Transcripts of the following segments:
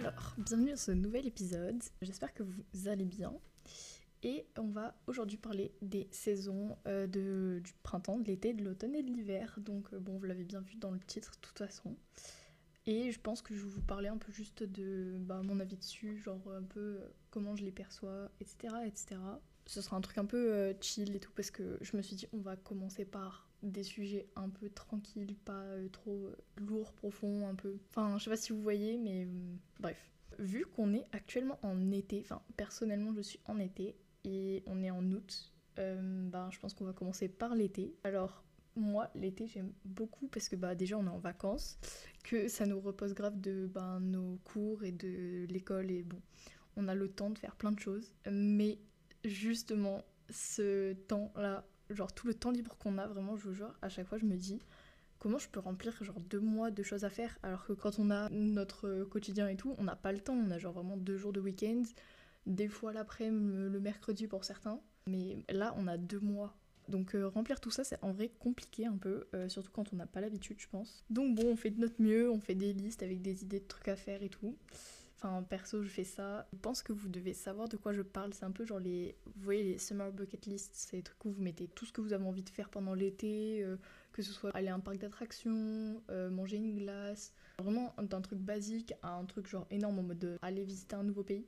Alors, bienvenue dans ce nouvel épisode. J'espère que vous allez bien. Et on va aujourd'hui parler des saisons euh, de, du printemps, de l'été, de l'automne et de l'hiver. Donc, euh, bon, vous l'avez bien vu dans le titre, de toute façon. Et je pense que je vais vous parler un peu juste de bah, mon avis dessus, genre un peu euh, comment je les perçois, etc. etc. Ce sera un truc un peu chill et tout, parce que je me suis dit, on va commencer par des sujets un peu tranquilles, pas euh, trop euh, lourds, profonds, un peu. Enfin, je sais pas si vous voyez, mais euh, bref. Vu qu'on est actuellement en été, enfin, personnellement, je suis en été, et on est en août, bah, je pense qu'on va commencer par l'été. Alors, moi, l'été, j'aime beaucoup parce que bah, déjà, on est en vacances, que ça nous repose grave de bah, nos cours et de l'école, et bon, on a le temps de faire plein de choses. Mais justement, ce temps-là, genre tout le temps libre qu'on a, vraiment, je vous jure, à chaque fois, je me dis comment je peux remplir genre deux mois de choses à faire alors que quand on a notre quotidien et tout, on n'a pas le temps, on a genre vraiment deux jours de week-end, des fois l'après-midi, le mercredi pour certains, mais là, on a deux mois. Donc euh, remplir tout ça, c'est en vrai compliqué un peu, euh, surtout quand on n'a pas l'habitude, je pense. Donc bon, on fait de notre mieux, on fait des listes avec des idées de trucs à faire et tout. Enfin, perso, je fais ça. Je pense que vous devez savoir de quoi je parle. C'est un peu genre les. Vous voyez, les summer bucket list, c'est des trucs où vous mettez tout ce que vous avez envie de faire pendant l'été, euh, que ce soit aller à un parc d'attractions, euh, manger une glace. Vraiment d'un truc basique à un truc genre énorme en mode de aller visiter un nouveau pays.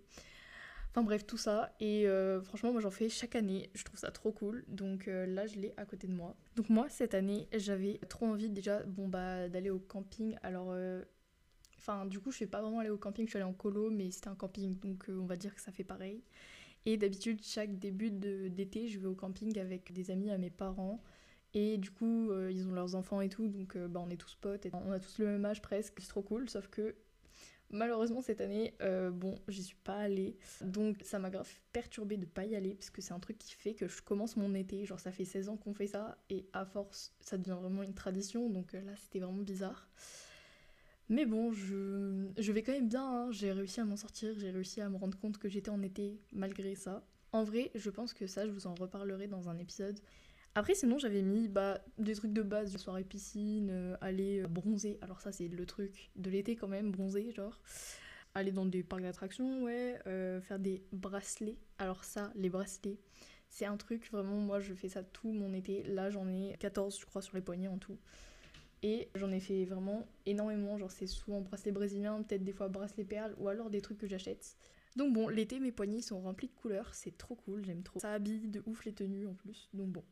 Enfin bref, tout ça. Et euh, franchement, moi j'en fais chaque année. Je trouve ça trop cool. Donc euh, là, je l'ai à côté de moi. Donc moi, cette année, j'avais trop envie déjà bon, bah, d'aller au camping. Alors. euh, Enfin, du coup, je suis pas vraiment allée au camping, je suis allée en colo, mais c'était un camping, donc euh, on va dire que ça fait pareil. Et d'habitude, chaque début d'été, je vais au camping avec des amis à mes parents. Et du coup, euh, ils ont leurs enfants et tout, donc euh, bah, on est tous potes, et on a tous le même âge presque, c'est trop cool, sauf que malheureusement cette année, euh, bon, j'y suis pas allée. Donc ça m'a grave perturbée de pas y aller, parce que c'est un truc qui fait que je commence mon été, genre ça fait 16 ans qu'on fait ça, et à force, ça devient vraiment une tradition, donc euh, là c'était vraiment bizarre. Mais bon, je, je vais quand même bien, hein. j'ai réussi à m'en sortir, j'ai réussi à me rendre compte que j'étais en été malgré ça. En vrai, je pense que ça, je vous en reparlerai dans un épisode. Après, sinon, j'avais mis bah, des trucs de base, soirée piscine, euh, aller euh, bronzer. Alors ça, c'est le truc de l'été quand même, bronzer, genre. Aller dans des parcs d'attractions, ouais. euh, faire des bracelets. Alors ça, les bracelets, c'est un truc, vraiment, moi, je fais ça tout mon été. Là, j'en ai 14, je crois, sur les poignets en tout. Et j'en ai fait vraiment énormément, genre c'est souvent bracelet brésilien, peut-être des fois bracelet perles, ou alors des trucs que j'achète. Donc bon, l'été mes poignets sont remplis de couleurs, c'est trop cool, j'aime trop. Ça habille de ouf les tenues en plus, donc bon,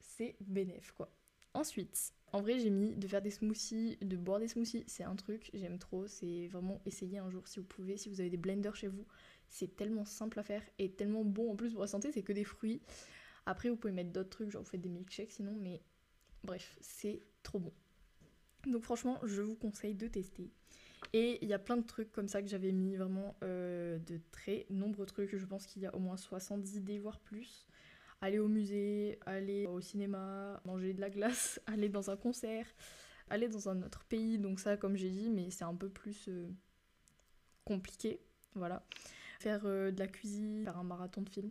c'est bénéf quoi. Ensuite, en vrai j'ai mis de faire des smoothies, de boire des smoothies, c'est un truc, j'aime trop, c'est vraiment essayer un jour si vous pouvez, si vous avez des blenders chez vous, c'est tellement simple à faire et tellement bon en plus pour la santé, c'est que des fruits. Après vous pouvez mettre d'autres trucs, genre vous faites des milkshakes sinon, mais bref, c'est trop bon. Donc franchement, je vous conseille de tester. Et il y a plein de trucs comme ça que j'avais mis vraiment euh, de très nombreux trucs. Je pense qu'il y a au moins 70 idées, voire plus. Aller au musée, aller au cinéma, manger de la glace, aller dans un concert, aller dans un autre pays. Donc ça, comme j'ai dit, mais c'est un peu plus euh, compliqué. Voilà. Faire euh, de la cuisine, faire un marathon de films.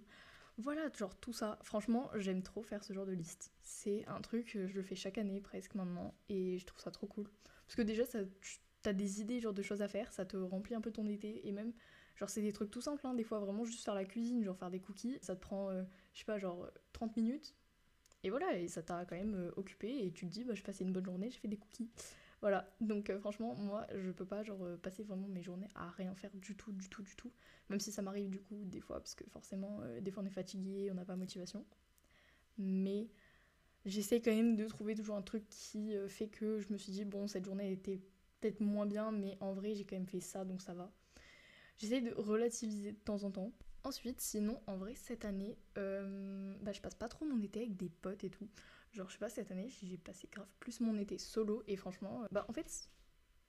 Voilà, genre tout ça. Franchement, j'aime trop faire ce genre de liste. C'est un truc, euh, je le fais chaque année presque maintenant, et je trouve ça trop cool. Parce que déjà, ça, tu as des idées, genre de choses à faire, ça te remplit un peu ton été, et même, genre c'est des trucs tout simples, hein, des fois vraiment juste faire la cuisine, genre faire des cookies, ça te prend, euh, je sais pas, genre 30 minutes, et voilà, et ça t'a quand même euh, occupé, et tu te dis, bah, je passais une bonne journée, j'ai fait des cookies. Voilà, donc euh, franchement, moi, je peux pas genre euh, passer vraiment mes journées à rien faire du tout, du tout, du tout. Même si ça m'arrive du coup des fois, parce que forcément, euh, des fois on est fatigué, on n'a pas motivation. Mais j'essaie quand même de trouver toujours un truc qui fait que je me suis dit, bon, cette journée était peut-être moins bien, mais en vrai, j'ai quand même fait ça, donc ça va. J'essaie de relativiser de temps en temps. Ensuite, sinon, en vrai, cette année, euh, bah, je passe pas trop mon été avec des potes et tout. Genre, je sais pas, cette année, j'ai passé grave plus mon été solo, et franchement, euh, bah, en fait,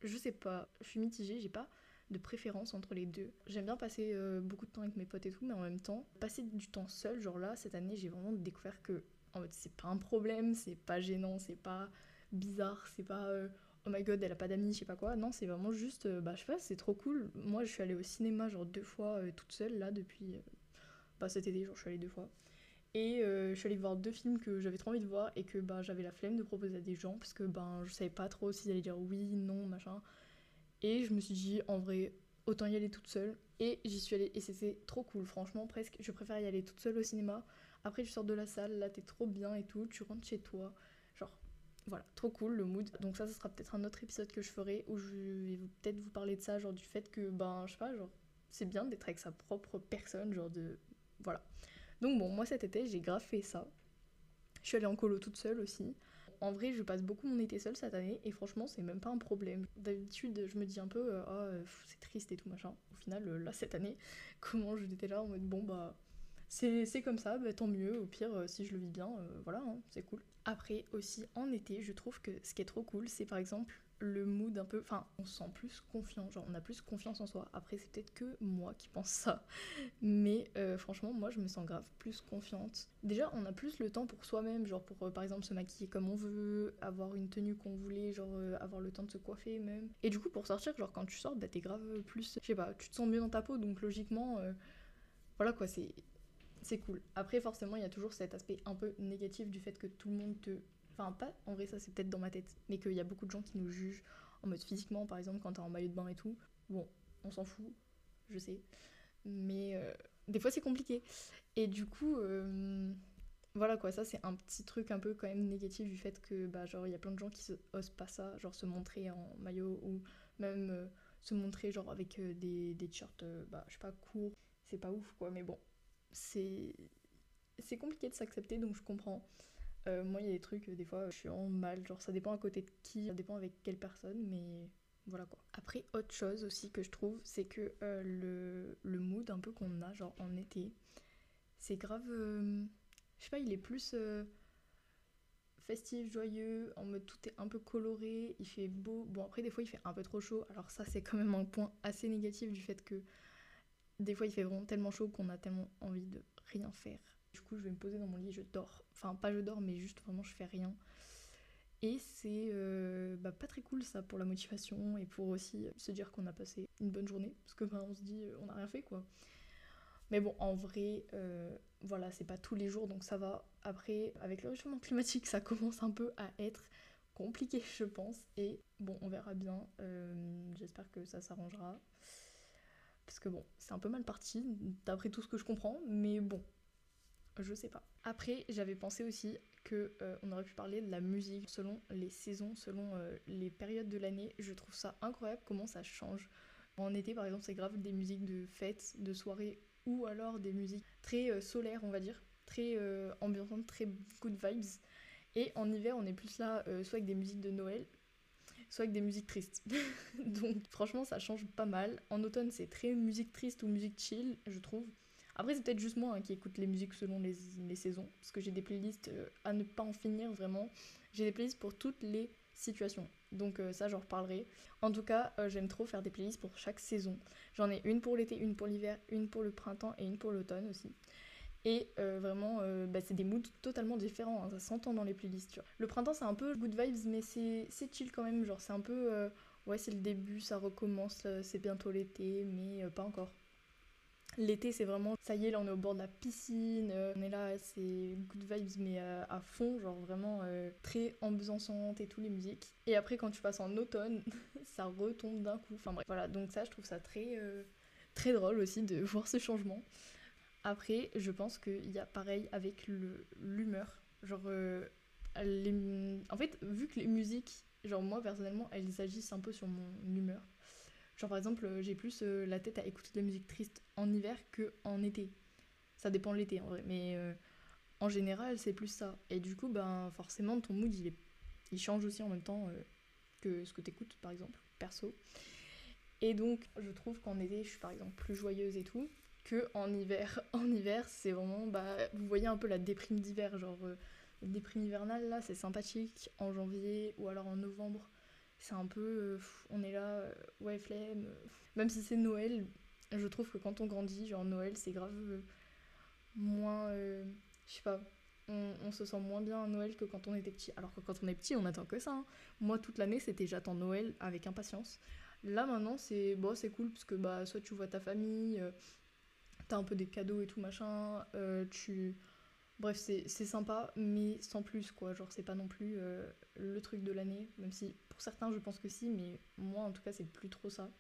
je sais pas, je suis mitigée, j'ai pas de préférence entre les deux. J'aime bien passer euh, beaucoup de temps avec mes potes et tout, mais en même temps, passer du temps seul, genre là, cette année, j'ai vraiment découvert que en fait, c'est pas un problème, c'est pas gênant, c'est pas bizarre, c'est pas oh my god, elle a pas d'amis, je sais pas quoi. Non, c'est vraiment juste, euh, bah je sais pas, c'est trop cool. Moi, je suis allée au cinéma genre deux fois euh, toute seule là depuis, euh, bah cet été, genre je suis allée deux fois. Et je suis allée voir deux films que j'avais trop envie de voir et que bah, j'avais la flemme de proposer à des gens parce que ben je savais pas trop s'ils allaient dire oui, non, machin. Et je me suis dit, en vrai, autant y aller toute seule. Et j'y suis allée et c'était trop cool, franchement, presque. Je préfère y aller toute seule au cinéma. Après, tu sors de la salle, là, t'es trop bien et tout, tu rentres chez toi. Voilà, trop cool le mood. Donc, ça, ce sera peut-être un autre épisode que je ferai où je vais peut-être vous parler de ça, genre du fait que, ben, je sais pas, genre, c'est bien d'être avec sa propre personne, genre de. Voilà. Donc, bon, moi cet été, j'ai grave fait ça. Je suis allée en colo toute seule aussi. En vrai, je passe beaucoup mon été seule cette année et franchement, c'est même pas un problème. D'habitude, je me dis un peu, oh, c'est triste et tout machin. Au final, euh, là, cette année, comment j'étais là en mode, bon, bah, c'est comme ça, bah, tant mieux. Au pire, euh, si je le vis bien, voilà, hein, c'est cool. Après, aussi, en été, je trouve que ce qui est trop cool, c'est par exemple le mood un peu. Enfin, on se sent plus confiant, genre on a plus confiance en soi. Après, c'est peut-être que moi qui pense ça. Mais euh, franchement, moi je me sens grave plus confiante. Déjà, on a plus le temps pour soi-même, genre pour euh, par exemple se maquiller comme on veut, avoir une tenue qu'on voulait, genre euh, avoir le temps de se coiffer même. Et du coup, pour sortir, genre quand tu sors, bah t'es grave plus. Je sais pas, tu te sens mieux dans ta peau, donc logiquement, voilà quoi, c'est. C'est cool. Après, forcément, il y a toujours cet aspect un peu négatif du fait que tout le monde te Enfin, pas en vrai, ça c'est peut-être dans ma tête, mais qu'il y a beaucoup de gens qui nous jugent en mode physiquement, par exemple, quand t'es en maillot de bain et tout. Bon, on s'en fout, je sais. Mais euh, des fois c'est compliqué. Et du coup, euh, voilà quoi, ça c'est un petit truc un peu quand même négatif du fait que, bah, genre, il y a plein de gens qui se, osent pas ça, genre se montrer en maillot ou même euh, se montrer genre avec des, des t-shirts, bah, je sais pas, courts. C'est pas ouf quoi, mais bon, c'est. Compliqué de s'accepter donc je comprends. Euh, moi, il y a des trucs, des fois, je suis en mal. Genre, ça dépend à côté de qui, ça dépend avec quelle personne, mais voilà quoi. Après, autre chose aussi que je trouve, c'est que euh, le, le, mood un peu qu'on a, genre en été, c'est grave. Euh, je sais pas, il est plus festif, joyeux, en mode tout est un peu coloré, il fait beau. Bon, après, des fois, il fait un peu trop chaud. Alors, ça, c'est quand même un point assez négatif du fait que des fois, il fait vraiment tellement chaud qu'on a tellement envie de rien faire. Du coup, je vais me poser dans mon lit, je dors Enfin, pas je dors, mais juste vraiment je fais rien. Et c'est euh, bah, pas très cool ça pour la motivation et pour aussi se dire qu'on a passé une bonne journée. Parce que on se dit euh, on a rien fait quoi. Mais bon, en vrai, euh, voilà, c'est pas tous les jours donc ça va. Après, avec le réchauffement climatique, ça commence un peu à être compliqué, je pense. Et bon, on verra bien. J'espère que ça s'arrangera. Parce que bon, c'est un peu mal parti, d'après tout ce que je comprends. Mais bon, je sais pas. Après, j'avais pensé aussi que euh, on aurait pu parler de la musique selon les saisons, selon euh, les périodes de l'année. Je trouve ça incroyable comment ça change. En été, par exemple, c'est grave des musiques de fête, de soirée, ou alors des musiques très euh, solaires, on va dire, très ambiantantes, très good vibes. Et en hiver, on est plus là, soit avec des musiques de Noël, soit avec des musiques tristes. Donc franchement, ça change pas mal. En automne, c'est très musique triste ou musique chill, je trouve. Après, c'est peut-être juste moi hein, qui écoute les musiques selon les, saisons, parce que j'ai des playlists euh, à ne pas en finir vraiment. J'ai des playlists pour toutes les situations. Donc euh, ça, j'en reparlerai. En tout cas, euh, j'aime trop faire des playlists pour chaque saison. J'en ai une pour l'été, une pour l'hiver, une pour le printemps et une pour l'automne aussi. Et vraiment, bah, c'est des moods totalement différents, hein, ça s'entend dans les playlists. Le printemps, c'est un peu good vibes, mais c'est chill quand même. Genre, c'est un peu. ouais, c'est le début, ça recommence, c'est bientôt l'été, mais pas encore. L'été, c'est vraiment, ça y est, là on est au bord de la piscine, euh, on est là, c'est good vibes, mais euh, à fond, genre vraiment euh, très ambiançante et tout, les musiques. Et après, quand tu passes en automne, ça retombe d'un coup. Enfin bref, voilà, donc ça, je trouve ça très, très drôle aussi de voir ce changement. Après, je pense qu'il y a pareil avec l'humeur. Genre, en fait, vu que les musiques, genre moi personnellement, elles agissent un peu sur mon humeur. Genre par exemple, euh, j'ai plus euh, la tête à écouter de la musique triste en hiver que en été. Ça dépend de l'été en vrai, mais euh, en général c'est plus ça. Et du coup, ben forcément ton mood il, il change aussi en même temps que ce que t'écoutes par exemple, perso. Et donc je trouve qu'en été je suis par exemple plus joyeuse et tout que en hiver. En hiver c'est vraiment, bah vous voyez un peu la déprime d'hiver, genre la déprime hivernale là c'est sympathique en janvier ou alors en novembre c'est un peu. Euh, on est là, euh, ouais, flemme. Même si c'est Noël, je trouve que quand on grandit, genre Noël, c'est grave euh, moins. je sais pas. On, se sent moins bien à Noël que quand on était petit. Alors que quand on est petit, on attend que ça. Hein. Moi, toute l'année, c'était j'attends Noël avec impatience. Là, maintenant, c'est bon, c'est cool parce que bah, soit tu vois ta famille, t'as un peu des cadeaux et tout machin, tu. Bref, c'est sympa, mais sans plus, quoi. Genre, c'est pas non plus le truc de l'année, même si pour certains, je pense que si, mais moi, en tout cas, c'est plus trop ça.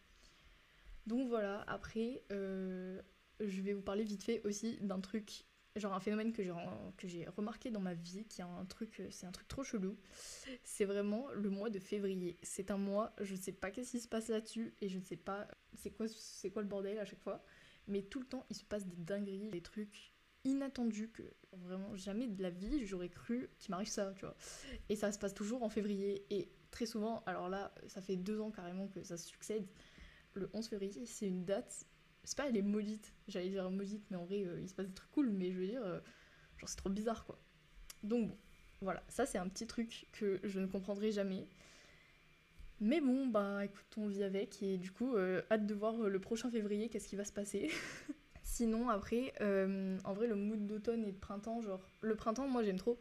Donc voilà, après, euh, je vais vous parler vite fait aussi d'un truc, genre un phénomène que j'ai, remarqué dans ma vie, qui est un truc, c'est un truc trop chelou. C'est vraiment le mois de février. C'est un mois, je ne sais pas qu'est-ce qui se passe là-dessus, et je ne sais pas c'est quoi, c'est quoi le bordel à chaque fois. Mais tout le temps, il se passe des dingueries, des trucs inattendus que vraiment jamais de la vie j'aurais cru qu'il m'arrive ça, tu vois. Et ça se passe toujours en février. Et très souvent, alors là, ça fait deux ans carrément que ça se succède. Le 11 février, c'est une date, c'est pas elle est maudite, j'allais dire maudite, mais en vrai, euh, il se passe des trucs cool, mais je veux dire, euh, genre c'est trop bizarre quoi. Donc bon, voilà, ça c'est un petit truc que je ne comprendrai jamais. Mais bon, bah écoute, on vit avec et du coup, euh, hâte de voir le prochain février, qu'est-ce qui va se passer. Sinon, après, en vrai, le mood d'automne et de printemps, genre, le printemps, moi j'aime trop.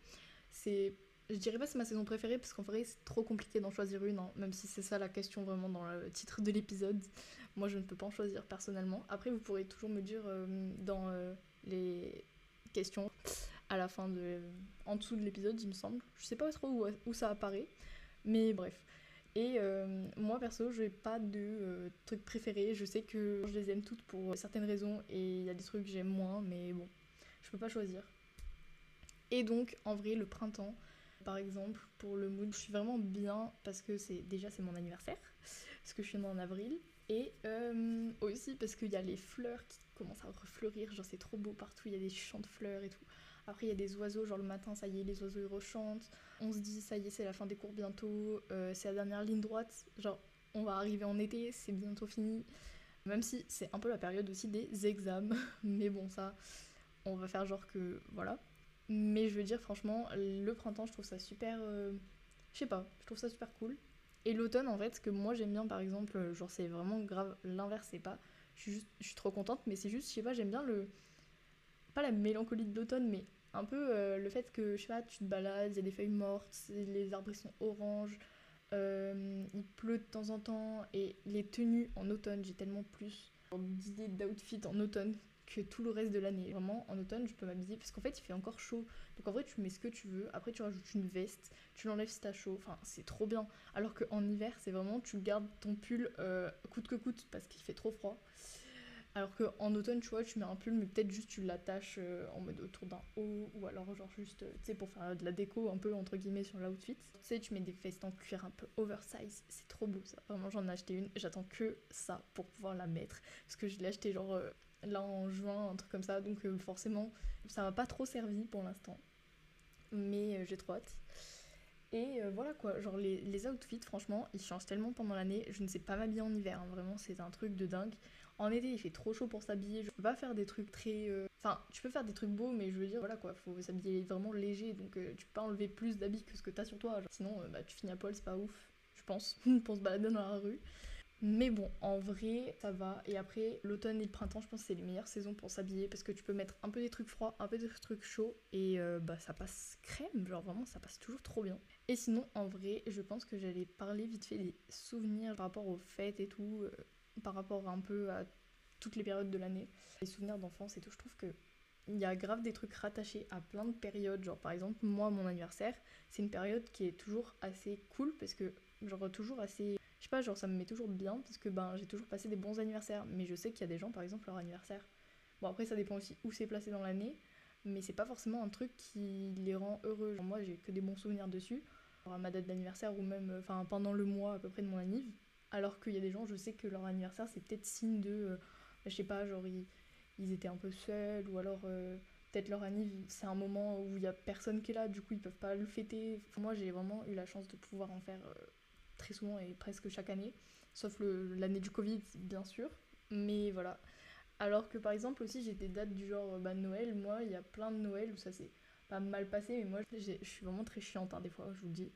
C'est je dirais pas c'est ma saison préférée parce qu'en vrai c'est trop compliqué d'en choisir une, hein, même si c'est ça la question vraiment dans le titre de l'épisode. Moi je ne peux pas en choisir personnellement. Après vous pourrez toujours me dire euh, dans euh, les questions à la fin de... en dessous de l'épisode il me semble. Je sais pas trop où, où ça apparaît, mais bref. Et euh, moi perso, j'ai pas de trucs préférés. Je sais que je les aime toutes pour certaines raisons et il y a des trucs que j'aime moins, mais bon, je peux pas choisir. Et donc en vrai, le printemps, par exemple, pour le mood, je suis vraiment bien parce que c'est déjà c'est mon anniversaire, parce que je suis née en avril, et euh, aussi parce qu'il y a les fleurs qui commencent à refleurir, genre c'est trop beau partout, il y a des champs de fleurs et tout. Après il y a des oiseaux, genre le matin ça y est, les oiseaux ils rechantent, on se dit ça y est, c'est la fin des cours bientôt, euh, c'est la dernière ligne droite, genre on va arriver en été, c'est bientôt fini. Même si c'est un peu la période aussi des examens, mais bon ça, on va faire genre que voilà. Mais je veux dire, franchement, le printemps, je trouve ça super. Euh, je sais pas, je trouve ça super cool. Et l'automne, en fait, ce que moi j'aime bien, par exemple, euh, genre c'est vraiment grave, l'inverse, c'est pas. Je suis, je suis trop contente, mais c'est juste, je sais pas, j'aime bien le. Pas la mélancolie de l'automne, mais un peu euh, le fait que, je sais pas, tu te balades, il y a des feuilles mortes, les arbres sont oranges, il pleut de temps en temps, et les tenues en automne, j'ai tellement plus d'idées d'outfit en automne que tout le reste de l'année. Vraiment, en automne, je peux m'habiller parce qu'en fait, il fait encore chaud. Donc en vrai, tu mets ce que tu veux. Après, tu rajoutes une veste, tu l'enlèves si t'as chaud. Enfin, c'est trop bien. Alors qu'en hiver, c'est vraiment, tu gardes ton pull euh, coûte que coûte parce qu'il fait trop froid. Alors qu'en automne, tu vois, tu mets un pull, mais peut-être juste tu l'attaches euh, en mode autour d'un haut, ou alors genre juste, euh, tu sais, pour faire de la déco un peu entre guillemets sur l'outfit. Tu sais, tu mets des vestes en cuir un peu oversize, c'est trop beau ça. Vraiment, j'en ai acheté une, j'attends que ça pour pouvoir la mettre. Parce que je l'ai acheté genre là en juin, un truc comme ça. Donc euh, forcément, ça m'a pas trop servi pour l'instant. Mais euh, j'ai trop hâte. Et euh, voilà quoi, genre les, les, outfits, franchement, ils changent tellement pendant l'année. Je ne sais pas m'habiller en hiver, hein. vraiment, c'est un truc de dingue. En été, il fait trop chaud pour s'habiller. Je peux pas faire des trucs très. Enfin, tu peux faire des trucs beaux, mais je veux dire, voilà quoi, faut s'habiller vraiment léger. Donc, tu peux pas enlever plus d'habits que ce que t'as sur toi. Sinon, bah, tu finis à poil, c'est pas ouf, je pense, pour se balader dans la rue. Mais bon, en vrai, ça va. Et après, l'automne et le printemps, je pense que c'est les meilleures saisons pour s'habiller parce que tu peux mettre un peu des trucs froids, un peu des trucs chauds et euh, bah ça passe crème. Genre vraiment, ça passe toujours trop bien. Et sinon, en vrai, je pense que j'allais parler vite fait des souvenirs par rapport aux fêtes et tout, euh, par rapport un peu à toutes les périodes de l'année. Les souvenirs d'enfance et tout, je trouve que il y a grave des trucs rattachés à plein de périodes. Genre par exemple, moi, mon anniversaire, c'est une période qui est toujours assez cool parce que genre toujours assez genre ça me met toujours bien parce que ben j'ai toujours passé des bons anniversaires. Mais je sais qu'il y a des gens, par exemple, leur anniversaire. Bon, après, ça dépend aussi où c'est placé dans l'année, mais c'est pas forcément un truc qui les rend heureux. moi, j'ai que des bons souvenirs dessus, à ma date d'anniversaire ou même enfin pendant le mois à peu près de mon anniv. Alors qu'il y a des gens, je sais que leur anniversaire c'est peut-être signe de, euh, je sais pas, genre ils, étaient un peu seuls ou alors euh, peut-être leur anniv c'est un moment où il y a personne qui est là, du coup ils peuvent pas le fêter. moi, j'ai vraiment eu la chance de pouvoir en faire. Euh, très souvent et presque chaque année, sauf l'année du Covid, bien sûr. Mais voilà. Alors que par exemple aussi j'ai des dates du genre bah, Noël, moi il y a plein de Noël où ça s'est pas mal passé, mais moi je suis vraiment très chiante hein, des fois, je vous le dis.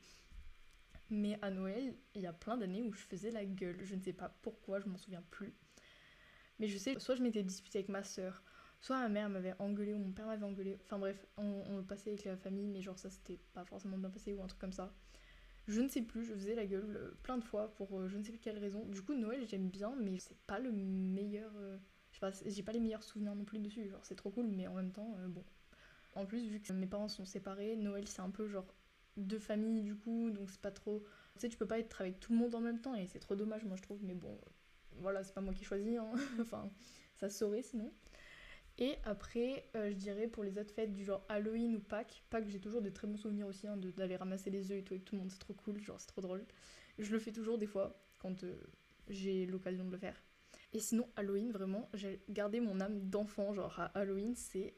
Mais à Noël, il y a plein d'années où je faisais la gueule, je ne sais pas pourquoi, je m'en souviens plus. Mais je sais, soit je m'étais disputée avec ma soeur, soit ma mère m'avait engueulé ou mon père m'avait engueulé. Enfin bref, on, on passait avec la famille, mais genre ça c'était pas forcément bien passé ou un truc comme ça. Je ne sais plus, je faisais la gueule euh, plein de fois pour euh, je ne sais plus quelle raison. Du coup, Noël, j'aime bien, mais c'est pas le meilleur. Euh, je sais pas, j'ai pas les meilleurs souvenirs non plus dessus. Genre, c'est trop cool, mais en même temps, bon. En plus, vu que mes parents sont séparés, Noël, c'est un peu genre deux familles du coup, donc c'est pas trop. Tu sais, tu peux pas être avec tout le monde en même temps et c'est trop dommage, moi je trouve, mais bon, voilà, c'est pas moi qui choisis, hein. enfin, ça saurait sinon. Et après, euh, je dirais pour les autres fêtes du genre Halloween ou Pâques, Pâques j'ai toujours des très bons souvenirs aussi hein, d'aller ramasser les œufs et tout avec tout le monde, c'est trop cool, genre c'est trop drôle. Je le fais toujours des fois quand euh, j'ai l'occasion de le faire. Et sinon, Halloween, vraiment, j'ai gardé mon âme d'enfant, genre à Halloween, c'est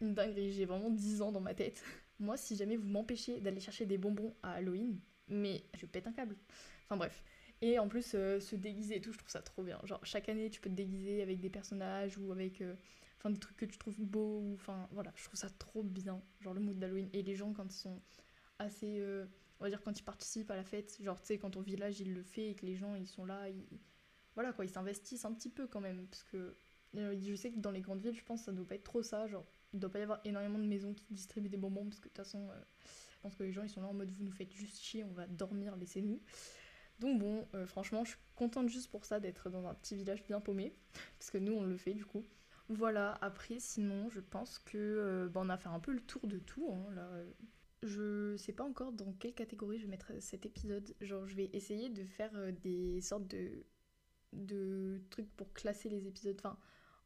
une dinguerie, j'ai vraiment 10 ans dans ma tête. Moi, si jamais vous m'empêchez d'aller chercher des bonbons à Halloween, mais je pète un câble. Enfin bref. Et en plus, euh, se déguiser et tout, je trouve ça trop bien. Genre, chaque année, tu peux te déguiser avec des personnages ou avec enfin des trucs que tu trouves beaux enfin voilà je trouve ça trop bien. Genre le mood d'Halloween. Et les gens quand ils sont assez euh, on va dire quand ils participent à la fête genre tu sais quand ton village il le fait et que les gens ils sont là ils, voilà quoi ils s'investissent un petit peu quand même. Parce que euh, je sais que dans les grandes villes je pense que ça doit pas être trop ça genre il doit pas y avoir énormément de maisons qui distribuent des bonbons parce que de toute façon euh, je pense que les gens ils sont là en mode vous nous faites juste chier on va dormir laissez-nous. Donc bon, franchement, je suis contente juste pour ça d'être dans un petit village bien paumé, parce que nous on le fait du coup. Voilà, après sinon je pense que euh, bah, on a fait un peu le tour de tout. Hein, là. Je sais pas encore dans quelle catégorie je vais mettre cet épisode. Genre je vais essayer de faire euh, des sortes de, de trucs pour classer les épisodes. Enfin,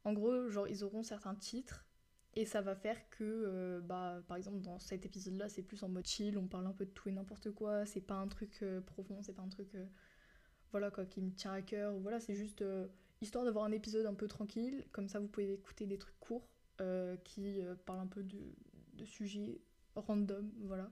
en gros, genre ils auront certains titres et ça va faire que, euh, bah, par exemple, dans cet épisode-là, c'est plus en mode chill, on parle un peu de tout et n'importe quoi, c'est pas un truc profond, c'est pas un truc, voilà quoi, qui me tient à cœur, voilà, c'est juste histoire d'avoir un épisode un peu tranquille. Comme ça, vous pouvez écouter des trucs courts euh, qui euh, parlent un peu de, de, sujets random, voilà.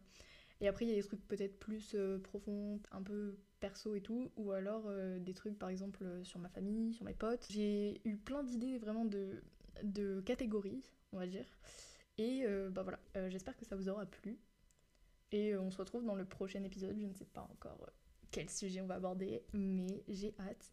Et après, il y a des trucs peut-être plus euh, profonds, un peu perso et tout, ou alors des trucs par exemple sur ma famille, sur mes potes. J'ai eu plein d'idées vraiment de, de catégories, on va dire. Et bah voilà, j'espère que ça vous aura plu. Et on se retrouve dans le prochain épisode. Je ne sais pas encore quel sujet on va aborder, mais j'ai hâte.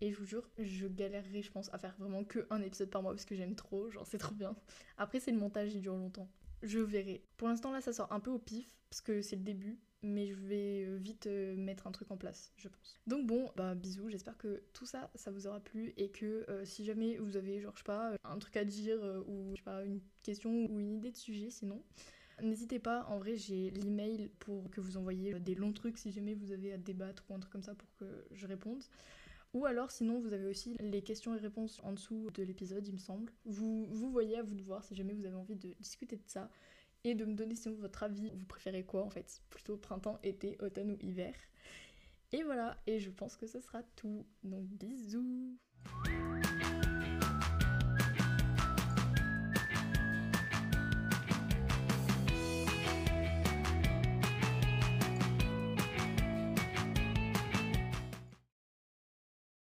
Et je vous jure, je galérerai, je pense, à faire vraiment que un épisode par mois parce que j'aime trop, genre c'est trop bien. Après, c'est le montage, il dure longtemps. Je verrai. Pour l'instant, là, ça sort un peu au pif parce que c'est le début, mais je vais euh, vite euh, mettre un truc en place, je pense. Donc bon, bah bisous, j'espère que tout ça, ça vous aura plu et que euh, si jamais vous avez, genre, je sais pas, un truc à dire ou, je sais pas, une question ou une idée de sujet sinon. N'hésitez pas, en vrai j'ai l'email pour que vous envoyiez des longs trucs si jamais vous avez à débattre ou un truc comme ça pour que je réponde. Ou alors sinon vous avez aussi les questions et réponses en dessous de l'épisode il me semble. Vous, vous voyez à vous de voir si jamais vous avez envie de discuter de ça et de me donner sinon votre avis. Vous préférez quoi en fait? Plutôt printemps, été, automne ou hiver? Et voilà, et je pense que ce sera tout. Donc bisous